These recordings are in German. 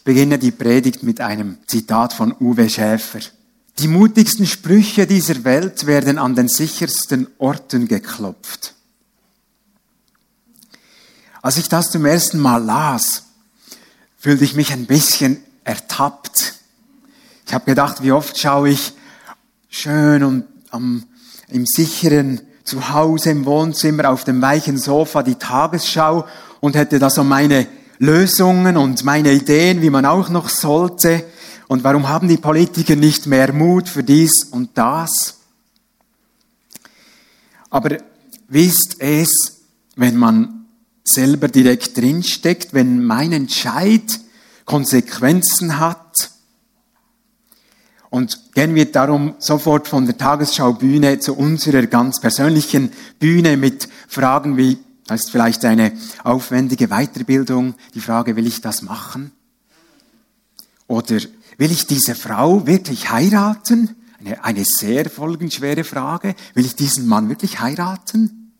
Ich beginne die Predigt mit einem Zitat von Uwe Schäfer. Die mutigsten Sprüche dieser Welt werden an den sichersten Orten geklopft. Als ich das zum ersten Mal las, fühlte ich mich ein bisschen ertappt. Ich habe gedacht, wie oft schaue ich schön und am, im sicheren Zuhause im Wohnzimmer auf dem weichen Sofa die Tagesschau und hätte da so meine Lösungen und meine Ideen, wie man auch noch sollte. Und warum haben die Politiker nicht mehr Mut für dies und das? Aber wie ist es, wenn man selber direkt drinsteckt, wenn mein Entscheid Konsequenzen hat? Und gehen wir darum sofort von der Tagesschaubühne zu unserer ganz persönlichen Bühne mit Fragen wie, das ist vielleicht eine aufwendige Weiterbildung, die Frage, will ich das machen? Oder will ich diese Frau wirklich heiraten? Eine, eine sehr folgenschwere Frage. Will ich diesen Mann wirklich heiraten?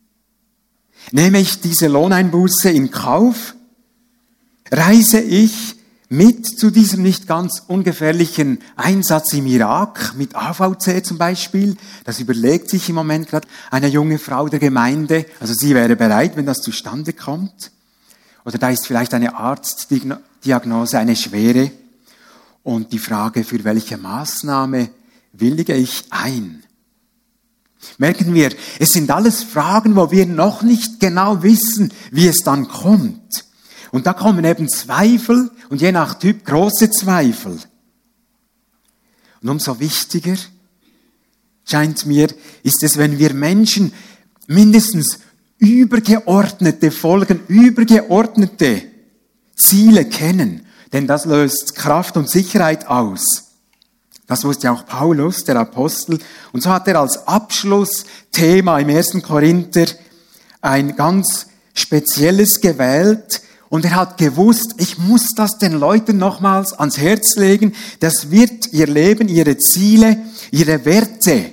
Nehme ich diese Lohneinbuße in Kauf? Reise ich mit zu diesem nicht ganz ungefährlichen Einsatz im Irak mit AVC zum Beispiel. Das überlegt sich im Moment gerade eine junge Frau der Gemeinde. Also sie wäre bereit, wenn das zustande kommt. Oder da ist vielleicht eine Arztdiagnose, eine schwere. Und die Frage, für welche Maßnahme willige ich ein? Merken wir, es sind alles Fragen, wo wir noch nicht genau wissen, wie es dann kommt. Und da kommen eben Zweifel und je nach Typ große Zweifel. Und umso wichtiger scheint mir, ist es, wenn wir Menschen mindestens übergeordnete Folgen, übergeordnete Ziele kennen. Denn das löst Kraft und Sicherheit aus. Das wusste auch Paulus, der Apostel. Und so hat er als Abschlussthema im ersten Korinther ein ganz spezielles gewählt, und er hat gewusst, ich muss das den Leuten nochmals ans Herz legen. Das wird ihr Leben, ihre Ziele, ihre Werte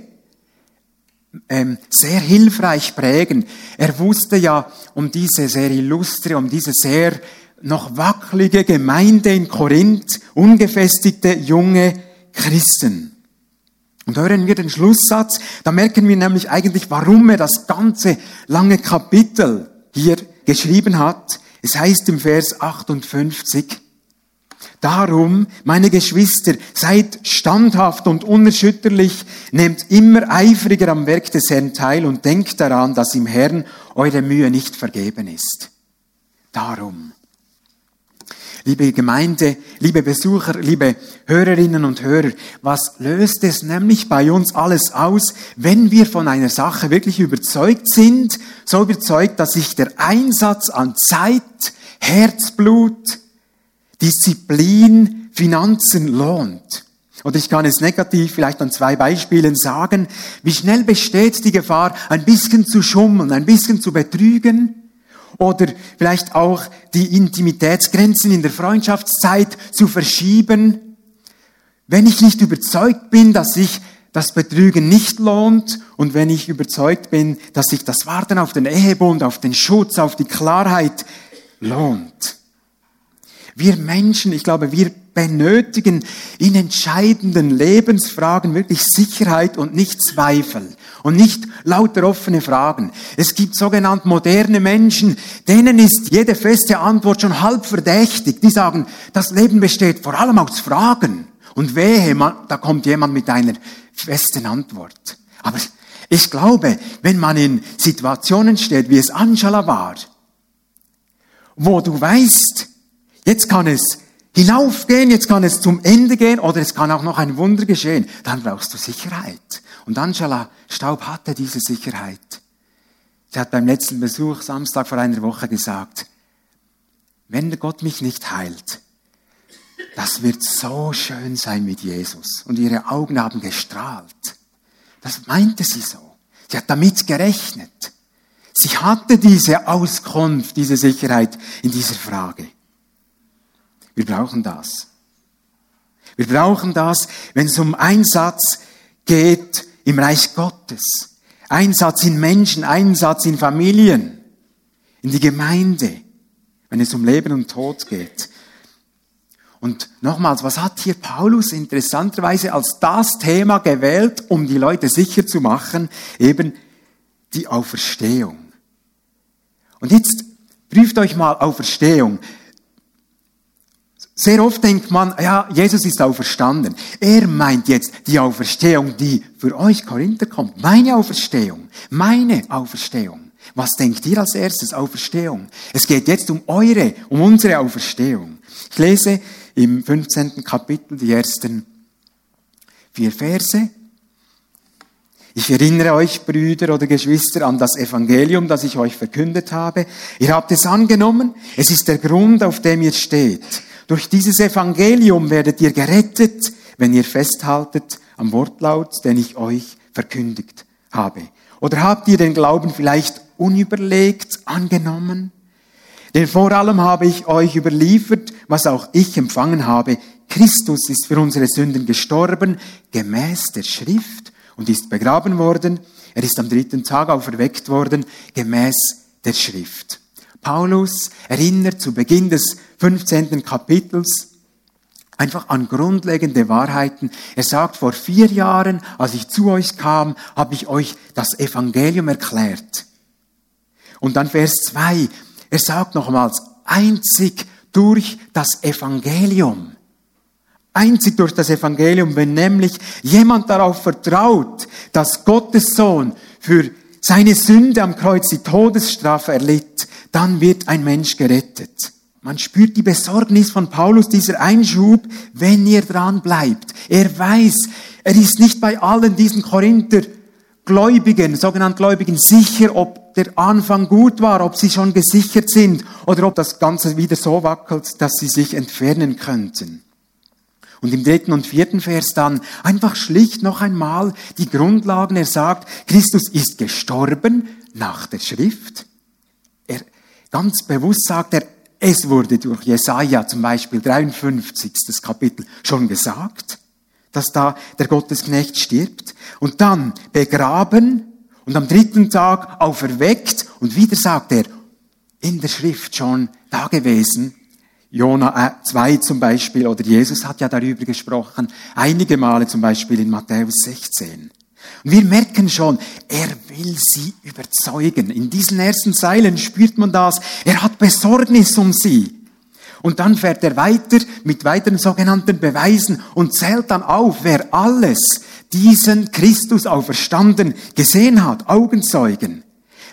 ähm, sehr hilfreich prägen. Er wusste ja um diese sehr illustre, um diese sehr noch wackelige Gemeinde in Korinth, ungefestigte junge Christen. Und hören wir den Schlusssatz, da merken wir nämlich eigentlich, warum er das ganze lange Kapitel hier geschrieben hat. Es heißt im Vers 58, Darum, meine Geschwister, seid standhaft und unerschütterlich, nehmt immer eifriger am Werk des Herrn teil und denkt daran, dass im Herrn eure Mühe nicht vergeben ist. Darum liebe Gemeinde, liebe Besucher, liebe Hörerinnen und Hörer, was löst es nämlich bei uns alles aus, wenn wir von einer Sache wirklich überzeugt sind, so überzeugt, dass sich der Einsatz an Zeit, Herzblut, Disziplin, Finanzen lohnt. Und ich kann es negativ vielleicht an zwei Beispielen sagen. Wie schnell besteht die Gefahr, ein bisschen zu schummeln, ein bisschen zu betrügen? Oder vielleicht auch die Intimitätsgrenzen in der Freundschaftszeit zu verschieben. Wenn ich nicht überzeugt bin, dass sich das Betrügen nicht lohnt und wenn ich überzeugt bin, dass sich das Warten auf den Ehebund, auf den Schutz, auf die Klarheit lohnt. Wir Menschen, ich glaube, wir benötigen in entscheidenden Lebensfragen wirklich Sicherheit und nicht Zweifel und nicht lauter offene Fragen. Es gibt sogenannt moderne Menschen, denen ist jede feste Antwort schon halb verdächtig. Die sagen, das Leben besteht vor allem aus Fragen. Und wehe, da kommt jemand mit einer festen Antwort. Aber ich glaube, wenn man in Situationen steht, wie es Angela war, wo du weißt, jetzt kann es hinaufgehen, jetzt kann es zum Ende gehen oder es kann auch noch ein Wunder geschehen. Dann brauchst du Sicherheit. Und Angela Staub hatte diese Sicherheit. Sie hat beim letzten Besuch Samstag vor einer Woche gesagt, wenn Gott mich nicht heilt, das wird so schön sein mit Jesus. Und ihre Augen haben gestrahlt. Das meinte sie so. Sie hat damit gerechnet. Sie hatte diese Auskunft, diese Sicherheit in dieser Frage. Wir brauchen das. Wir brauchen das, wenn es um Einsatz geht im Reich Gottes. Einsatz in Menschen, Einsatz in Familien, in die Gemeinde, wenn es um Leben und Tod geht. Und nochmals, was hat hier Paulus interessanterweise als das Thema gewählt, um die Leute sicher zu machen? Eben die Auferstehung. Und jetzt prüft euch mal Auferstehung. Sehr oft denkt man, ja, Jesus ist auferstanden. Er meint jetzt die Auferstehung, die für euch Korinther kommt. Meine Auferstehung. Meine Auferstehung. Was denkt ihr als erstes? Auferstehung. Es geht jetzt um eure, um unsere Auferstehung. Ich lese im 15. Kapitel die ersten vier Verse. Ich erinnere euch, Brüder oder Geschwister, an das Evangelium, das ich euch verkündet habe. Ihr habt es angenommen. Es ist der Grund, auf dem ihr steht. Durch dieses Evangelium werdet ihr gerettet, wenn ihr festhaltet am Wortlaut, den ich euch verkündigt habe. Oder habt ihr den Glauben vielleicht unüberlegt angenommen? Denn vor allem habe ich euch überliefert, was auch ich empfangen habe. Christus ist für unsere Sünden gestorben, gemäß der Schrift, und ist begraben worden. Er ist am dritten Tag auferweckt worden, gemäß der Schrift. Paulus erinnert zu Beginn des 15. Kapitels einfach an grundlegende Wahrheiten. Er sagt, vor vier Jahren, als ich zu euch kam, habe ich euch das Evangelium erklärt. Und dann Vers 2, er sagt nochmals, einzig durch das Evangelium. Einzig durch das Evangelium, wenn nämlich jemand darauf vertraut, dass Gottes Sohn für seine Sünde am Kreuz die Todesstrafe erlitt, dann wird ein Mensch gerettet. Man spürt die Besorgnis von Paulus, dieser Einschub, wenn ihr dran bleibt. Er weiß, er ist nicht bei allen diesen Korinther Gläubigen, sogenannten Gläubigen, sicher, ob der Anfang gut war, ob sie schon gesichert sind oder ob das Ganze wieder so wackelt, dass sie sich entfernen könnten. Und im dritten und vierten Vers dann einfach schlicht noch einmal die Grundlagen. Er sagt, Christus ist gestorben nach der Schrift. Er ganz bewusst sagt er, es wurde durch Jesaja zum Beispiel 53. Das Kapitel schon gesagt, dass da der Gottesknecht stirbt und dann begraben und am dritten Tag auferweckt und wieder sagt er, in der Schrift schon da gewesen, Jona 2 äh, zum Beispiel, oder Jesus hat ja darüber gesprochen, einige Male zum Beispiel in Matthäus 16. Und wir merken schon, er will sie überzeugen. In diesen ersten Zeilen spürt man das. Er hat Besorgnis um sie. Und dann fährt er weiter mit weiteren sogenannten Beweisen und zählt dann auf, wer alles diesen Christus auferstanden gesehen hat, Augenzeugen.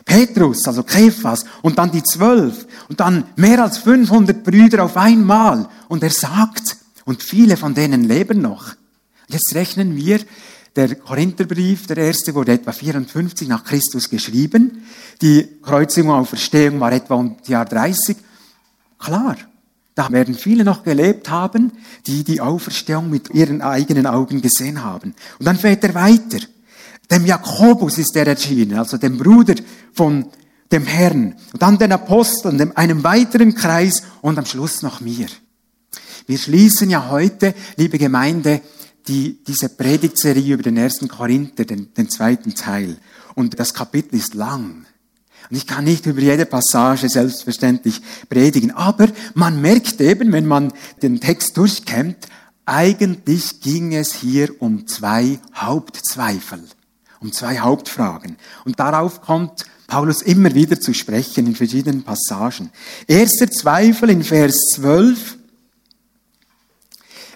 Petrus, also Kephas, und dann die zwölf, und dann mehr als 500 Brüder auf einmal. Und er sagt, und viele von denen leben noch. Jetzt rechnen wir, der Korintherbrief, der erste, wurde etwa 54 nach Christus geschrieben. Die Kreuzigung und Auferstehung war etwa um das Jahr 30. Klar, da werden viele noch gelebt haben, die die Auferstehung mit ihren eigenen Augen gesehen haben. Und dann fährt er weiter. Dem Jakobus ist er erschienen, also dem Bruder von dem Herrn. Und dann den Aposteln, einem weiteren Kreis und am Schluss noch mir. Wir schließen ja heute, liebe Gemeinde, die, diese Predigtserie über den ersten Korinther, den, den zweiten Teil. Und das Kapitel ist lang. Und ich kann nicht über jede Passage selbstverständlich predigen. Aber man merkt eben, wenn man den Text durchkämmt, eigentlich ging es hier um zwei Hauptzweifel, um zwei Hauptfragen. Und darauf kommt Paulus immer wieder zu sprechen in verschiedenen Passagen. Erster Zweifel in Vers 12.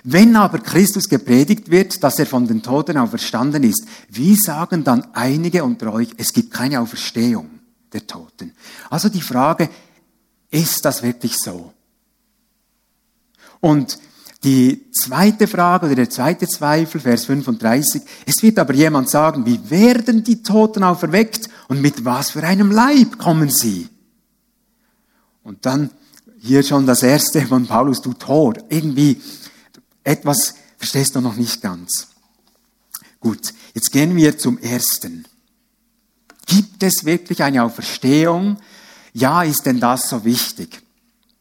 Wenn aber Christus gepredigt wird, dass er von den Toten auferstanden ist, wie sagen dann einige unter euch, es gibt keine Auferstehung der Toten? Also die Frage, ist das wirklich so? Und die zweite Frage oder der zweite Zweifel, Vers 35, es wird aber jemand sagen, wie werden die Toten auferweckt und mit was für einem Leib kommen sie? Und dann hier schon das erste von Paulus, du Tor, irgendwie etwas verstehst du noch nicht ganz. Gut, jetzt gehen wir zum ersten. Gibt es wirklich eine Auferstehung? Ja, ist denn das so wichtig?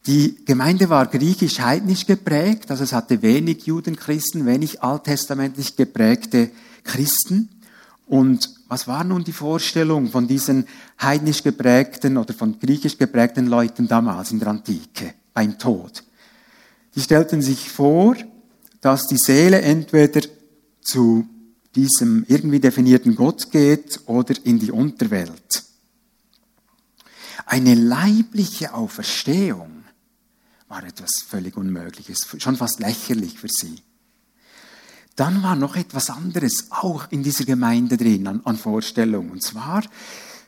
Die Gemeinde war griechisch-heidnisch geprägt, also es hatte wenig Judenchristen, wenig alttestamentlich geprägte Christen. Und was war nun die Vorstellung von diesen heidnisch geprägten oder von griechisch geprägten Leuten damals in der Antike beim Tod? Die stellten sich vor, dass die Seele entweder zu diesem irgendwie definierten Gott geht oder in die Unterwelt. Eine leibliche Auferstehung war etwas völlig Unmögliches, schon fast lächerlich für sie. Dann war noch etwas anderes auch in dieser Gemeinde drin an, an Vorstellung. Und zwar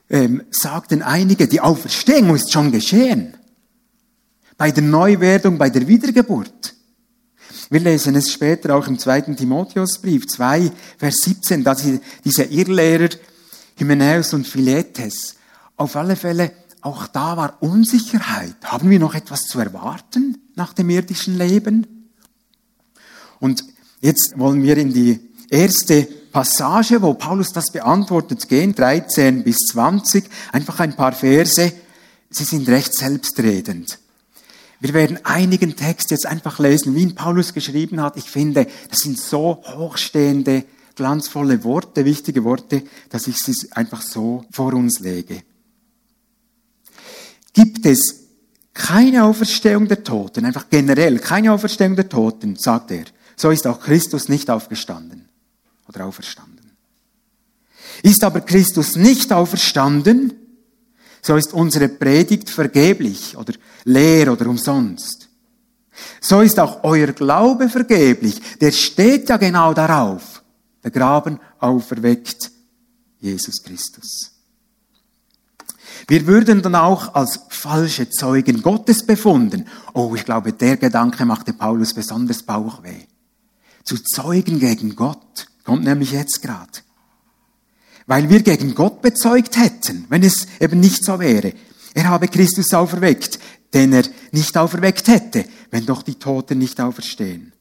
ähm, sagten einige, die Auferstehung ist schon geschehen. Bei der Neuwerdung, bei der Wiedergeburt. Wir lesen es später auch im zweiten Timotheusbrief 2, Vers 17, dass diese Irrlehrer Hymenäus und Philetes auf alle Fälle auch da war Unsicherheit. Haben wir noch etwas zu erwarten nach dem irdischen Leben? Und jetzt wollen wir in die erste Passage, wo Paulus das beantwortet, gehen, 13 bis 20, einfach ein paar Verse. Sie sind recht selbstredend. Wir werden einigen Text jetzt einfach lesen, wie ihn Paulus geschrieben hat. Ich finde, das sind so hochstehende, glanzvolle Worte, wichtige Worte, dass ich sie einfach so vor uns lege. Gibt es keine Auferstehung der Toten, einfach generell keine Auferstehung der Toten, sagt er, so ist auch Christus nicht aufgestanden oder auferstanden. Ist aber Christus nicht auferstanden, so ist unsere Predigt vergeblich oder leer oder umsonst. So ist auch euer Glaube vergeblich. Der steht ja genau darauf. Begraben, auferweckt, Jesus Christus. Wir würden dann auch als falsche Zeugen Gottes befunden. Oh, ich glaube, der Gedanke machte Paulus besonders Bauchweh. Zu Zeugen gegen Gott kommt nämlich jetzt gerade. Weil wir gegen Gott bezeugt hätten, wenn es eben nicht so wäre. Er habe Christus auferweckt, den er nicht auferweckt hätte, wenn doch die Toten nicht auferstehen.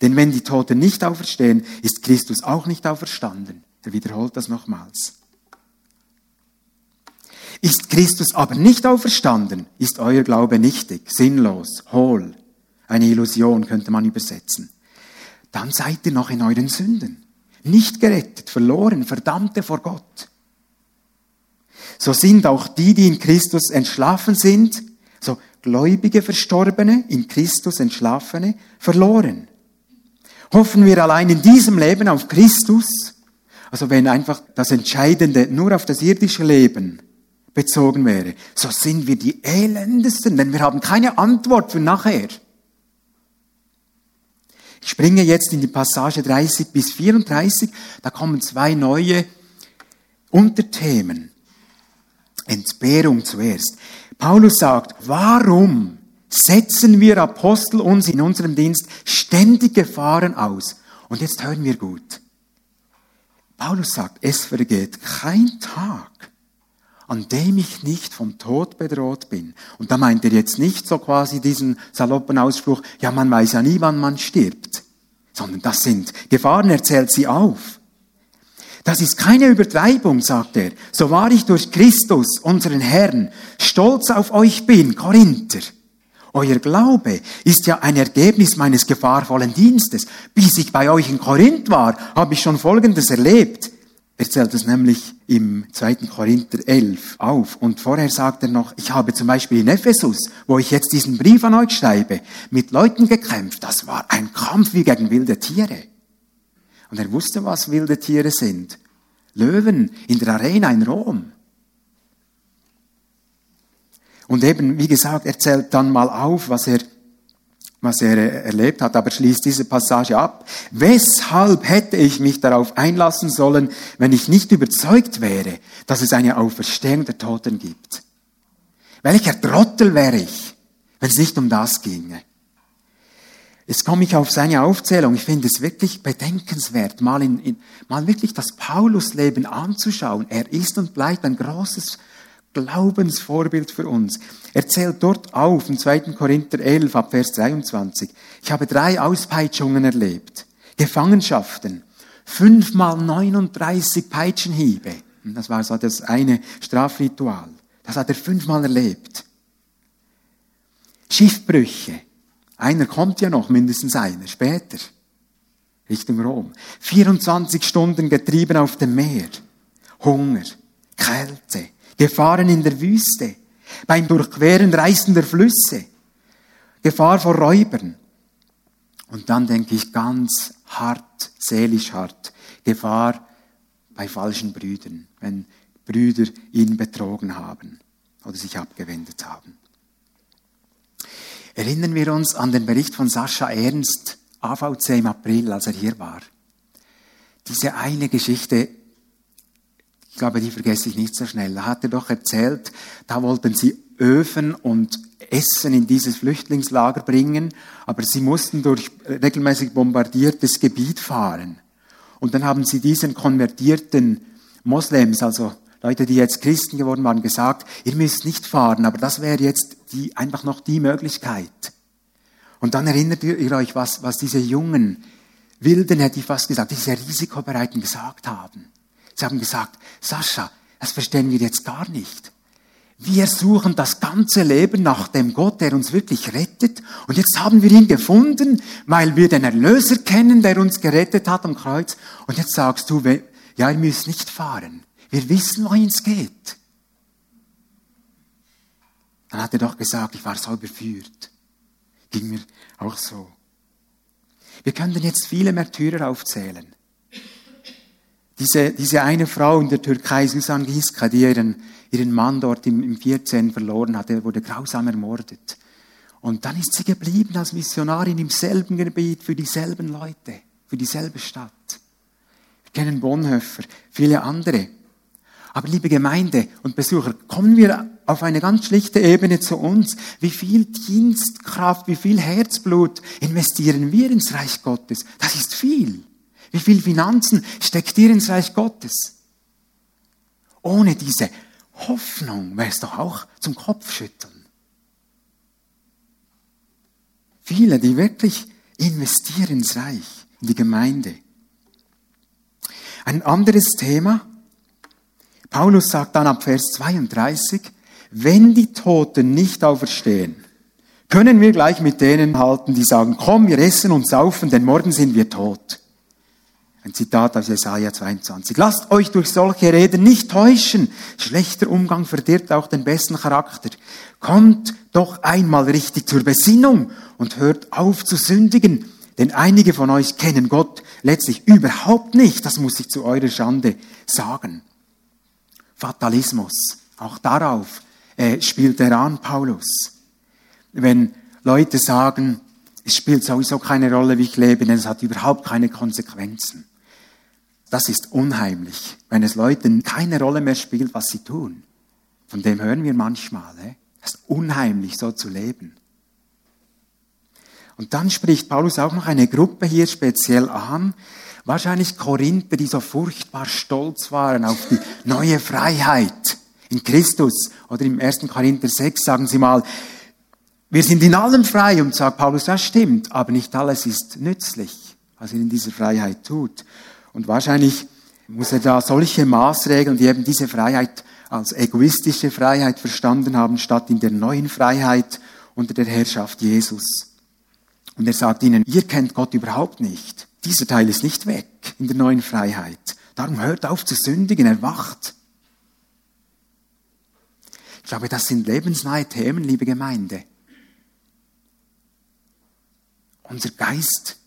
Denn wenn die Toten nicht auferstehen, ist Christus auch nicht auferstanden. Er wiederholt das nochmals. Ist Christus aber nicht auferstanden, ist euer Glaube nichtig, sinnlos, hohl. Eine Illusion könnte man übersetzen. Dann seid ihr noch in euren Sünden. Nicht gerettet, verloren, Verdammte vor Gott. So sind auch die, die in Christus entschlafen sind, so gläubige Verstorbene, in Christus Entschlafene, verloren. Hoffen wir allein in diesem Leben auf Christus, also wenn einfach das Entscheidende nur auf das irdische Leben bezogen wäre, so sind wir die Elendesten, denn wir haben keine Antwort für nachher. Ich springe jetzt in die Passage 30 bis 34, da kommen zwei neue Unterthemen. Entbehrung zuerst. Paulus sagt, warum setzen wir Apostel uns in unserem Dienst ständig Gefahren aus? Und jetzt hören wir gut. Paulus sagt, es vergeht kein Tag, an dem ich nicht vom Tod bedroht bin. Und da meint er jetzt nicht so quasi diesen saloppen Ausspruch, ja, man weiß ja nie, wann man stirbt, sondern das sind Gefahren, er zählt sie auf. Das ist keine Übertreibung, sagt er. So wahr ich durch Christus, unseren Herrn, stolz auf euch bin, Korinther. Euer Glaube ist ja ein Ergebnis meines gefahrvollen Dienstes. Bis ich bei euch in Korinth war, habe ich schon Folgendes erlebt. Er zählt es nämlich im 2. Korinther 11 auf. Und vorher sagt er noch, ich habe zum Beispiel in Ephesus, wo ich jetzt diesen Brief an euch schreibe, mit Leuten gekämpft. Das war ein Kampf wie gegen wilde Tiere. Und er wusste, was wilde Tiere sind. Löwen in der Arena in Rom. Und eben, wie gesagt, er zählt dann mal auf, was er was er erlebt hat, aber schließt diese Passage ab. Weshalb hätte ich mich darauf einlassen sollen, wenn ich nicht überzeugt wäre, dass es eine Auferstehung der Toten gibt? Welcher Trottel wäre ich, wenn es nicht um das ginge? Jetzt komme ich auf seine Aufzählung. Ich finde es wirklich bedenkenswert, mal, in, in, mal wirklich das Paulusleben anzuschauen. Er ist und bleibt ein großes Glaubensvorbild für uns. Er zählt dort auf, im 2. Korinther 11, ab Vers 23. Ich habe drei Auspeitschungen erlebt. Gefangenschaften. Fünfmal 39 Peitschenhiebe. Das war so das eine Strafritual. Das hat er fünfmal erlebt. Schiffbrüche. Einer kommt ja noch, mindestens einer, später. Richtung Rom. 24 Stunden getrieben auf dem Meer. Hunger, Kälte, Gefahren in der Wüste, beim Durchqueren reißender Flüsse, Gefahr vor Räubern, Und dann denke ich ganz hart, seelisch hart, Gefahr bei falschen Brüdern, wenn Brüder ihn betrogen haben oder sich abgewendet haben. Erinnern wir uns an den Bericht von Sascha Ernst, AVC im April, als er hier war. Diese eine Geschichte, ich glaube, die vergesse ich nicht so schnell. Da hat er doch erzählt, da wollten sie Öfen und Essen in dieses Flüchtlingslager bringen, aber sie mussten durch regelmäßig bombardiertes Gebiet fahren. Und dann haben sie diesen konvertierten Moslems, also Leute, die jetzt Christen geworden waren, gesagt, ihr müsst nicht fahren, aber das wäre jetzt die, einfach noch die Möglichkeit. Und dann erinnert ihr euch, was, was diese jungen Wilden, hätte ich fast gesagt, diese Risikobereiten gesagt haben. Sie haben gesagt, Sascha, das verstehen wir jetzt gar nicht. Wir suchen das ganze Leben nach dem Gott, der uns wirklich rettet. Und jetzt haben wir ihn gefunden, weil wir den Erlöser kennen, der uns gerettet hat am Kreuz. Und jetzt sagst du, ja, ihr müsst nicht fahren. Wir wissen, wohin es geht. Dann hat er doch gesagt, ich war so überführt. Ging mir auch so. Wir könnten jetzt viele Märtyrer aufzählen. Diese, diese eine Frau in der Türkei, Susan Giska, die ihren, ihren Mann dort im, im 14 verloren hatte, wurde grausam ermordet. Und dann ist sie geblieben als Missionarin im selben Gebiet für dieselben Leute, für dieselbe Stadt. Wir kennen Bonhoeffer, viele andere. Aber liebe Gemeinde und Besucher, kommen wir auf eine ganz schlichte Ebene zu uns. Wie viel Dienstkraft, wie viel Herzblut investieren wir ins Reich Gottes? Das ist viel. Wie viel Finanzen steckt ihr ins Reich Gottes? Ohne diese Hoffnung wäre es doch auch zum Kopfschütteln. Viele, die wirklich investieren ins Reich, in die Gemeinde. Ein anderes Thema, Paulus sagt dann ab Vers 32, wenn die Toten nicht auferstehen, können wir gleich mit denen halten, die sagen, komm, wir essen und saufen, denn morgen sind wir tot. Ein Zitat aus Jesaja 22. Lasst euch durch solche Reden nicht täuschen. Schlechter Umgang verdirbt auch den besten Charakter. Kommt doch einmal richtig zur Besinnung und hört auf zu sündigen. Denn einige von euch kennen Gott letztlich überhaupt nicht. Das muss ich zu eurer Schande sagen. Fatalismus. Auch darauf äh, spielt er an, Paulus. Wenn Leute sagen, es spielt sowieso keine Rolle, wie ich lebe, denn es hat überhaupt keine Konsequenzen. Das ist unheimlich, wenn es Leuten keine Rolle mehr spielt, was sie tun. Von dem hören wir manchmal. Es ist unheimlich, so zu leben. Und dann spricht Paulus auch noch eine Gruppe hier speziell an, Wahrscheinlich Korinther, die so furchtbar stolz waren auf die neue Freiheit in Christus. Oder im 1. Korinther 6 sagen sie mal, wir sind in allem frei. Und sagt Paulus, das stimmt, aber nicht alles ist nützlich, was er in dieser Freiheit tut. Und wahrscheinlich muss er da solche Maßregeln, die eben diese Freiheit als egoistische Freiheit verstanden haben, statt in der neuen Freiheit unter der Herrschaft Jesus. Und er sagt ihnen, ihr kennt Gott überhaupt nicht. Dieser Teil ist nicht weg in der neuen Freiheit. Darum hört auf zu sündigen, erwacht. Ich glaube, das sind lebensnahe Themen, liebe Gemeinde. Unser Geist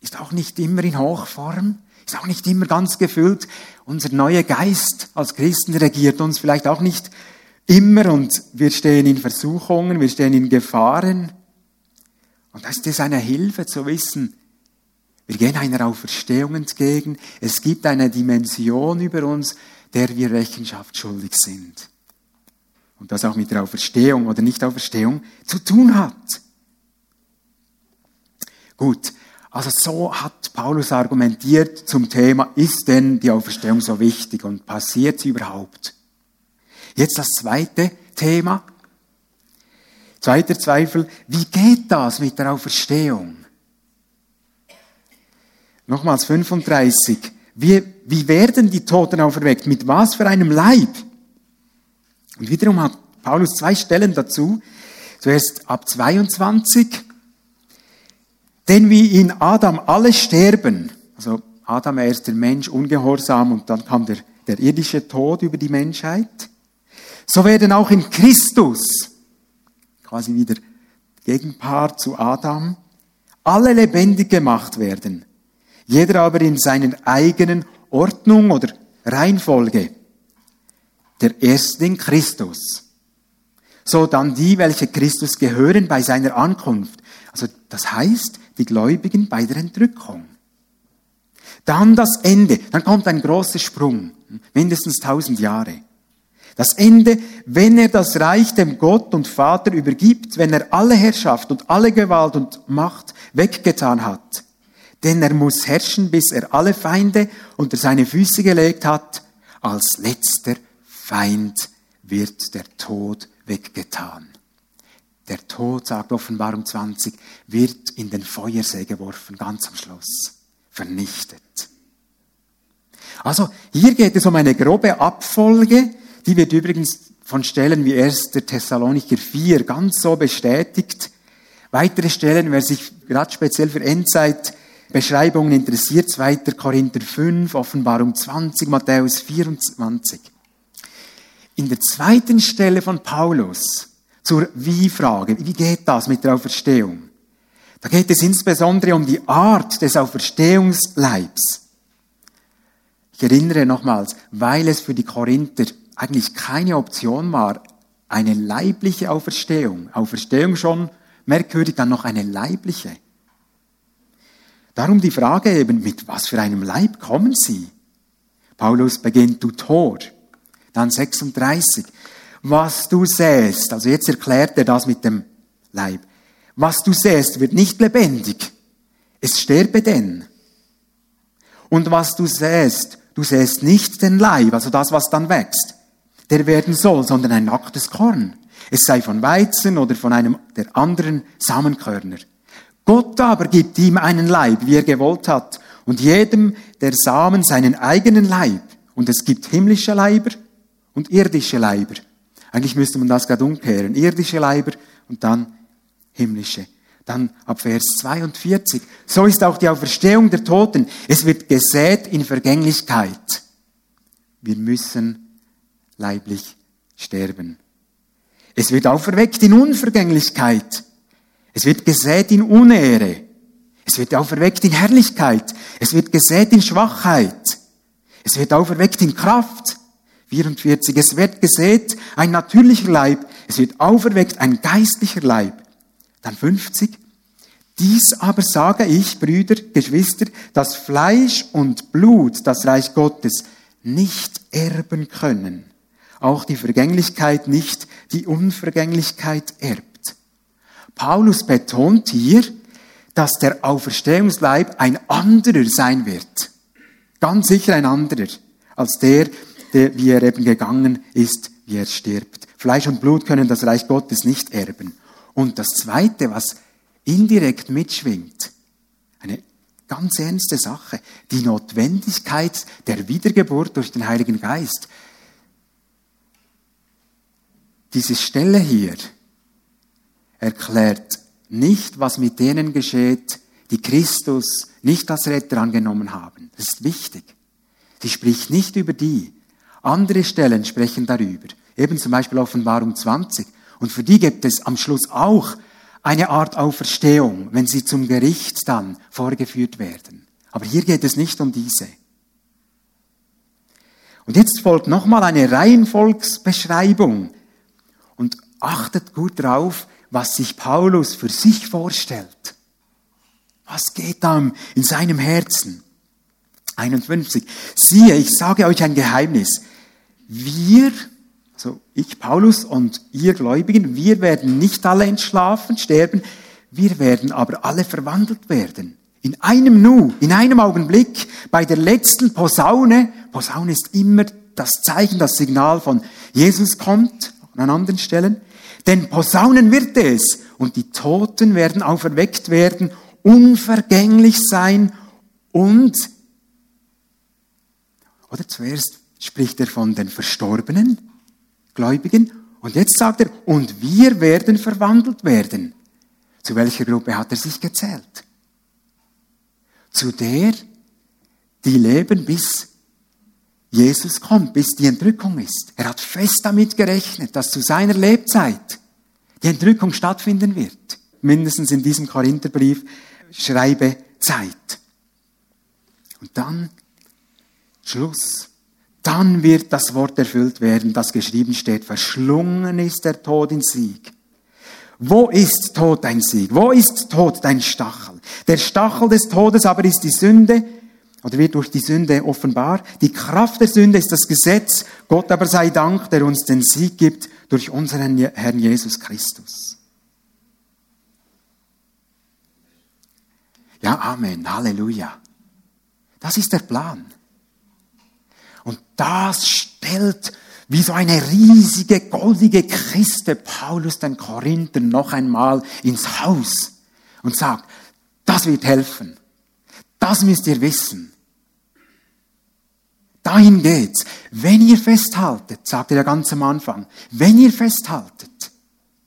ist auch nicht immer in Hochform, ist auch nicht immer ganz gefüllt. Unser neuer Geist als Christen regiert uns vielleicht auch nicht immer und wir stehen in Versuchungen, wir stehen in Gefahren. Und das ist eine Hilfe zu wissen, wir gehen einer Auferstehung entgegen. Es gibt eine Dimension über uns, der wir Rechenschaft schuldig sind. Und das auch mit der Auferstehung oder Nicht-Auferstehung zu tun hat. Gut, also so hat Paulus argumentiert zum Thema, ist denn die Auferstehung so wichtig und passiert sie überhaupt? Jetzt das zweite Thema. Zweiter Zweifel, wie geht das mit der Auferstehung? Nochmals 35. Wie, wie werden die Toten auferweckt? Mit was für einem Leib? Und wiederum hat Paulus zwei Stellen dazu. Zuerst ab 22. Denn wie in Adam alle sterben, also Adam, er ist der Mensch ungehorsam und dann kam der, der irdische Tod über die Menschheit, so werden auch in Christus, quasi wieder Gegenpart zu Adam, alle lebendig gemacht werden, jeder aber in seiner eigenen Ordnung oder Reihenfolge. Der Erstling Christus. So dann die, welche Christus gehören bei seiner Ankunft. Also das heißt, die Gläubigen bei der Entrückung. Dann das Ende. Dann kommt ein großer Sprung. Mindestens tausend Jahre. Das Ende, wenn er das Reich dem Gott und Vater übergibt, wenn er alle Herrschaft und alle Gewalt und Macht weggetan hat. Denn er muss herrschen, bis er alle Feinde unter seine Füße gelegt hat. Als letzter Feind wird der Tod weggetan. Der Tod, sagt Offenbarung 20, wird in den Feuersee geworfen, ganz am Schluss, vernichtet. Also hier geht es um eine grobe Abfolge, die wird übrigens von Stellen wie 1. Thessalonicher 4 ganz so bestätigt. Weitere Stellen, wer sich gerade speziell für Endzeitbeschreibungen interessiert, 2. Korinther 5, Offenbarung 20, Matthäus 24. In der zweiten Stelle von Paulus zur Wie-Frage, wie geht das mit der Auferstehung? Da geht es insbesondere um die Art des Auferstehungsleibs. Ich erinnere nochmals, weil es für die Korinther eigentlich keine Option war, eine leibliche Auferstehung. Auferstehung schon merkwürdig, dann noch eine leibliche. Darum die Frage eben, mit was für einem Leib kommen sie? Paulus beginnt, du Tor. Dann 36. Was du säst, also jetzt erklärt er das mit dem Leib. Was du säst, wird nicht lebendig. Es sterbe denn. Und was du säst, du säst nicht den Leib, also das, was dann wächst der werden soll, sondern ein nacktes Korn. Es sei von Weizen oder von einem der anderen Samenkörner. Gott aber gibt ihm einen Leib, wie er gewollt hat, und jedem der Samen seinen eigenen Leib. Und es gibt himmlische Leiber und irdische Leiber. Eigentlich müsste man das gerade umkehren. Irdische Leiber und dann himmlische. Dann ab Vers 42. So ist auch die Auferstehung der Toten. Es wird gesät in Vergänglichkeit. Wir müssen leiblich sterben. Es wird auferweckt in Unvergänglichkeit. Es wird gesät in Unehre. Es wird auferweckt in Herrlichkeit. Es wird gesät in Schwachheit. Es wird auferweckt in Kraft. 44. Es wird gesät ein natürlicher Leib. Es wird auferweckt ein geistlicher Leib. Dann 50. Dies aber sage ich, Brüder, Geschwister, dass Fleisch und Blut das Reich Gottes nicht erben können auch die Vergänglichkeit nicht die Unvergänglichkeit erbt. Paulus betont hier, dass der Auferstehungsleib ein anderer sein wird. Ganz sicher ein anderer als der, der, wie er eben gegangen ist, wie er stirbt. Fleisch und Blut können das Reich Gottes nicht erben. Und das Zweite, was indirekt mitschwingt, eine ganz ernste Sache, die Notwendigkeit der Wiedergeburt durch den Heiligen Geist. Diese Stelle hier erklärt nicht, was mit denen geschieht, die Christus nicht als Retter angenommen haben. Das ist wichtig. Sie spricht nicht über die. Andere Stellen sprechen darüber. Eben zum Beispiel Offenbarung 20. Und für die gibt es am Schluss auch eine Art Auferstehung, wenn sie zum Gericht dann vorgeführt werden. Aber hier geht es nicht um diese. Und jetzt folgt nochmal eine Reihenfolgsbeschreibung und achtet gut drauf, was sich Paulus für sich vorstellt. Was geht da in seinem Herzen? 51. Siehe, ich sage euch ein Geheimnis. Wir, also ich Paulus und ihr Gläubigen, wir werden nicht alle entschlafen, sterben, wir werden aber alle verwandelt werden. In einem Nu, in einem Augenblick, bei der letzten Posaune, Posaune ist immer das Zeichen, das Signal von Jesus kommt, an anderen Stellen. Denn Posaunen wird es und die Toten werden auferweckt werden, unvergänglich sein und, oder zuerst spricht er von den Verstorbenen, Gläubigen, und jetzt sagt er, und wir werden verwandelt werden. Zu welcher Gruppe hat er sich gezählt? Zu der, die leben bis Jesus kommt, bis die Entrückung ist. Er hat fest damit gerechnet, dass zu seiner Lebzeit die Entrückung stattfinden wird. Mindestens in diesem Korintherbrief Schreibezeit. Und dann, Schluss. Dann wird das Wort erfüllt werden, das geschrieben steht, verschlungen ist der Tod in Sieg. Wo ist Tod dein Sieg? Wo ist Tod dein Stachel? Der Stachel des Todes aber ist die Sünde, oder wird durch die Sünde offenbar. Die Kraft der Sünde ist das Gesetz. Gott aber sei Dank, der uns den Sieg gibt durch unseren Herrn Jesus Christus. Ja, Amen, Halleluja. Das ist der Plan. Und das stellt wie so eine riesige goldige Kiste Paulus den Korinther noch einmal ins Haus und sagt, das wird helfen. Das müsst ihr wissen. Dahin geht's. Wenn ihr festhaltet, sagt er ganz am Anfang, wenn ihr festhaltet.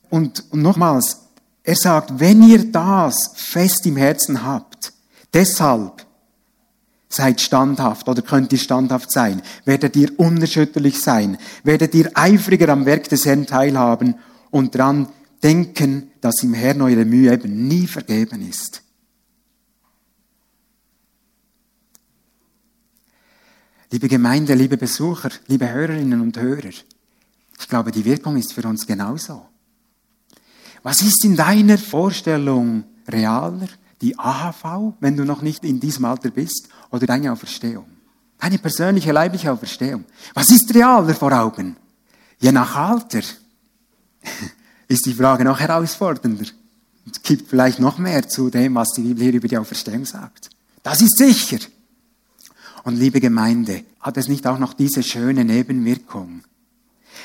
Und, und nochmals, er sagt, wenn ihr das fest im Herzen habt, deshalb seid standhaft oder könnt ihr standhaft sein, werdet ihr unerschütterlich sein, werdet ihr eifriger am Werk des Herrn teilhaben und dran denken, dass im Herrn eure Mühe eben nie vergeben ist. Liebe Gemeinde, liebe Besucher, liebe Hörerinnen und Hörer, ich glaube, die Wirkung ist für uns genauso. Was ist in deiner Vorstellung realer? Die AHV, wenn du noch nicht in diesem Alter bist, oder deine Auferstehung? Deine persönliche leibliche Auferstehung. Was ist realer vor Augen? Je nach Alter ist die Frage noch herausfordernder. Es gibt vielleicht noch mehr zu dem, was die Bibel hier über die Auferstehung sagt. Das ist sicher. Und liebe Gemeinde, hat es nicht auch noch diese schöne Nebenwirkung,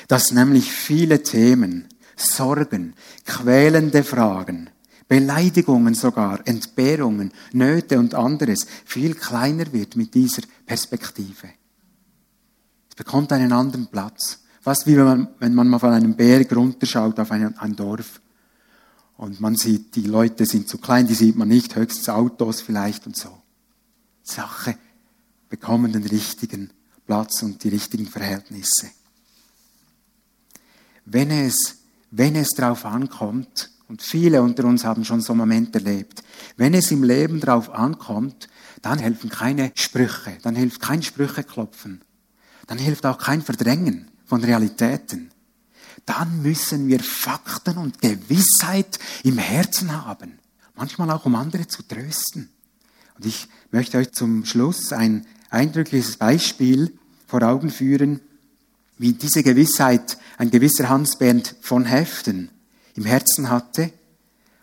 dass nämlich viele Themen, Sorgen, quälende Fragen, Beleidigungen sogar, Entbehrungen, Nöte und anderes viel kleiner wird mit dieser Perspektive. Es bekommt einen anderen Platz. Fast wie wenn man, wenn man mal von einem Berg runterschaut auf ein, ein Dorf und man sieht, die Leute sind zu klein, die sieht man nicht, höchstens Autos vielleicht und so. Sache bekommen den richtigen Platz und die richtigen Verhältnisse. Wenn es, wenn es darauf ankommt, und viele unter uns haben schon so Momente erlebt, wenn es im Leben darauf ankommt, dann helfen keine Sprüche, dann hilft kein Sprüche klopfen, dann hilft auch kein Verdrängen von Realitäten. Dann müssen wir Fakten und Gewissheit im Herzen haben, manchmal auch um andere zu trösten. Und ich möchte euch zum Schluss ein eindrückliches Beispiel vor Augen führen, wie diese Gewissheit ein gewisser Hans-Bernd von Heften im Herzen hatte.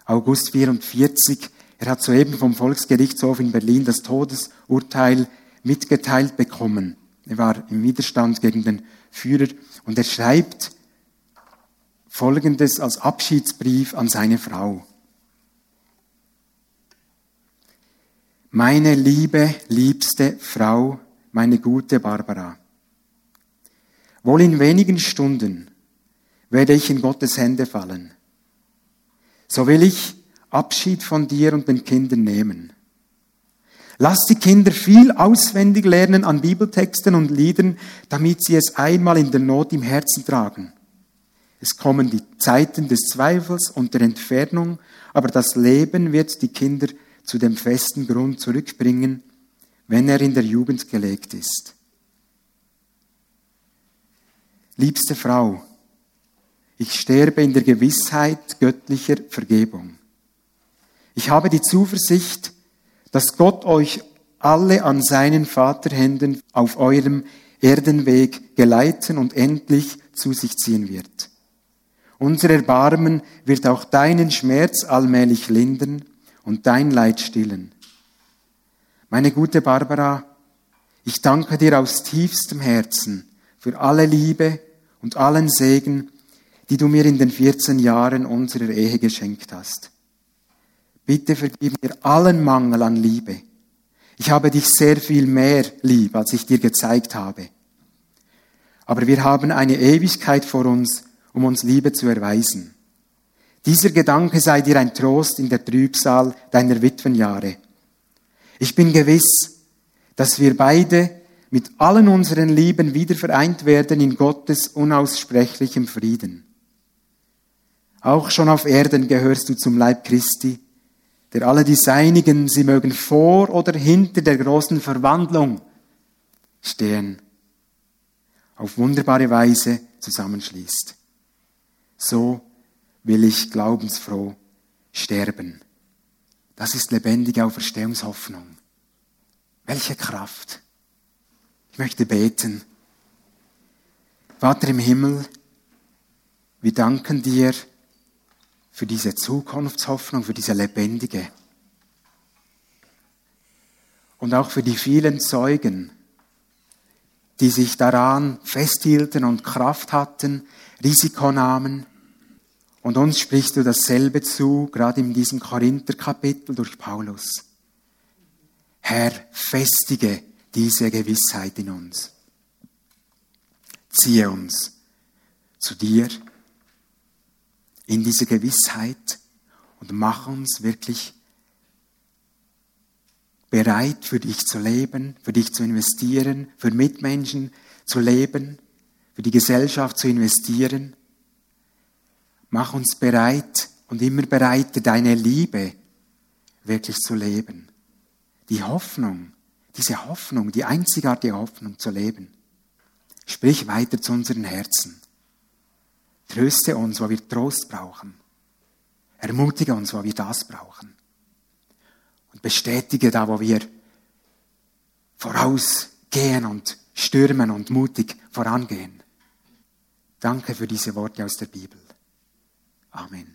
August 44, er hat soeben vom Volksgerichtshof in Berlin das Todesurteil mitgeteilt bekommen. Er war im Widerstand gegen den Führer und er schreibt Folgendes als Abschiedsbrief an seine Frau. Meine liebe, liebste Frau, meine gute Barbara. Wohl in wenigen Stunden werde ich in Gottes Hände fallen. So will ich Abschied von dir und den Kindern nehmen. Lass die Kinder viel auswendig lernen an Bibeltexten und Liedern, damit sie es einmal in der Not im Herzen tragen. Es kommen die Zeiten des Zweifels und der Entfernung, aber das Leben wird die Kinder zu dem festen Grund zurückbringen, wenn er in der Jugend gelegt ist. Liebste Frau, ich sterbe in der Gewissheit göttlicher Vergebung. Ich habe die Zuversicht, dass Gott euch alle an seinen Vaterhänden auf eurem Erdenweg geleiten und endlich zu sich ziehen wird. Unser Erbarmen wird auch deinen Schmerz allmählich lindern und dein Leid stillen. Meine gute Barbara, ich danke dir aus tiefstem Herzen für alle Liebe und allen Segen, die du mir in den 14 Jahren unserer Ehe geschenkt hast. Bitte vergib mir allen Mangel an Liebe. Ich habe dich sehr viel mehr lieb, als ich dir gezeigt habe. Aber wir haben eine Ewigkeit vor uns, um uns Liebe zu erweisen. Dieser Gedanke sei dir ein Trost in der Trübsal deiner Witwenjahre. Ich bin gewiss, dass wir beide mit allen unseren Lieben wieder vereint werden in Gottes unaussprechlichem Frieden. Auch schon auf Erden gehörst du zum Leib Christi, der alle die Seinigen, sie mögen vor oder hinter der großen Verwandlung stehen, auf wunderbare Weise zusammenschließt. So will ich glaubensfroh sterben. Das ist lebendige Auferstehungshoffnung. Welche Kraft. Ich möchte beten. Vater im Himmel, wir danken dir für diese Zukunftshoffnung, für diese lebendige. Und auch für die vielen Zeugen, die sich daran festhielten und Kraft hatten, Risiko nahmen. Und uns sprichst du dasselbe zu, gerade in diesem Korinther-Kapitel durch Paulus. Herr, festige diese Gewissheit in uns. Ziehe uns zu dir in diese Gewissheit und mach uns wirklich bereit, für dich zu leben, für dich zu investieren, für Mitmenschen zu leben, für die Gesellschaft zu investieren. Mach uns bereit und immer bereiter, deine Liebe wirklich zu leben. Die Hoffnung, diese Hoffnung, die einzigartige Hoffnung zu leben. Sprich weiter zu unseren Herzen. Tröste uns, wo wir Trost brauchen. Ermutige uns, wo wir das brauchen. Und bestätige da, wo wir vorausgehen und stürmen und mutig vorangehen. Danke für diese Worte aus der Bibel. Amen.